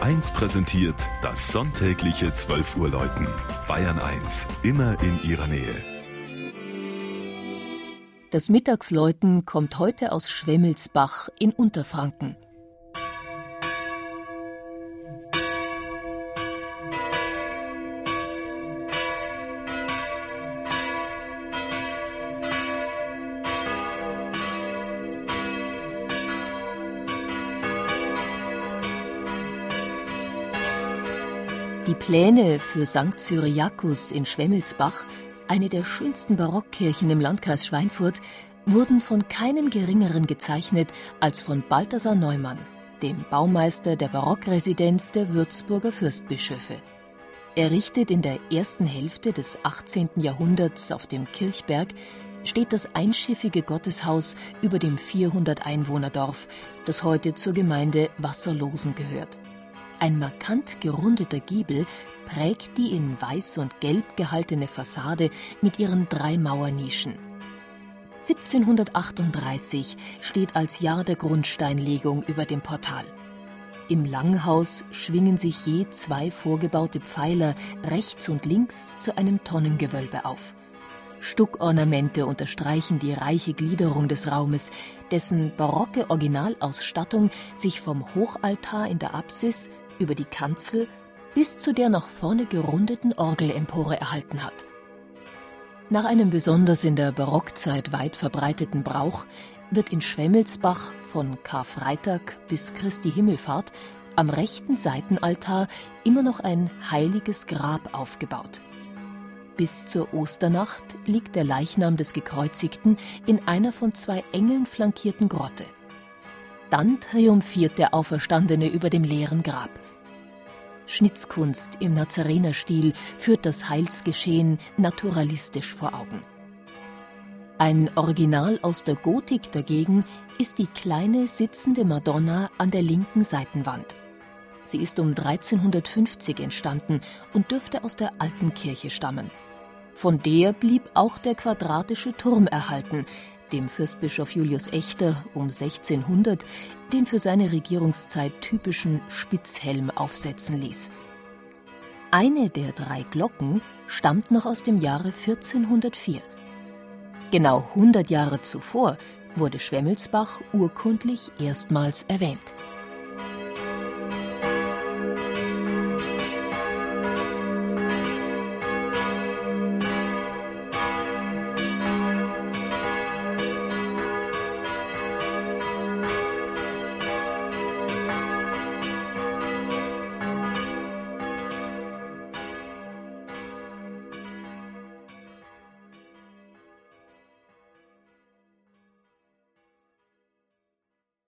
1 präsentiert das sonntägliche 12 Uhr Läuten. Bayern 1, immer in ihrer Nähe. Das Mittagsläuten kommt heute aus Schwemmelsbach in Unterfranken. Die Pläne für St. Cyriakus in Schwemmelsbach, eine der schönsten Barockkirchen im Landkreis Schweinfurt, wurden von keinem Geringeren gezeichnet als von Balthasar Neumann, dem Baumeister der Barockresidenz der Würzburger Fürstbischöfe. Errichtet in der ersten Hälfte des 18. Jahrhunderts auf dem Kirchberg steht das einschiffige Gotteshaus über dem 400 Einwohnerdorf, das heute zur Gemeinde Wasserlosen gehört. Ein markant gerundeter Giebel prägt die in weiß und gelb gehaltene Fassade mit ihren drei Mauernischen. 1738 steht als Jahr der Grundsteinlegung über dem Portal. Im Langhaus schwingen sich je zwei vorgebaute Pfeiler rechts und links zu einem Tonnengewölbe auf. Stuckornamente unterstreichen die reiche Gliederung des Raumes, dessen barocke Originalausstattung sich vom Hochaltar in der Apsis über die Kanzel bis zu der nach vorne gerundeten Orgelempore erhalten hat. Nach einem besonders in der Barockzeit weit verbreiteten Brauch wird in Schwemmelsbach von Karfreitag bis Christi Himmelfahrt am rechten Seitenaltar immer noch ein heiliges Grab aufgebaut. Bis zur Osternacht liegt der Leichnam des Gekreuzigten in einer von zwei Engeln flankierten Grotte. Dann triumphiert der Auferstandene über dem leeren Grab. Schnitzkunst im Nazarenerstil führt das Heilsgeschehen naturalistisch vor Augen. Ein Original aus der Gotik dagegen ist die kleine sitzende Madonna an der linken Seitenwand. Sie ist um 1350 entstanden und dürfte aus der alten Kirche stammen. Von der blieb auch der quadratische Turm erhalten, dem Fürstbischof Julius Echter um 1600 den für seine Regierungszeit typischen Spitzhelm aufsetzen ließ. Eine der drei Glocken stammt noch aus dem Jahre 1404. Genau 100 Jahre zuvor wurde Schwemmelsbach urkundlich erstmals erwähnt.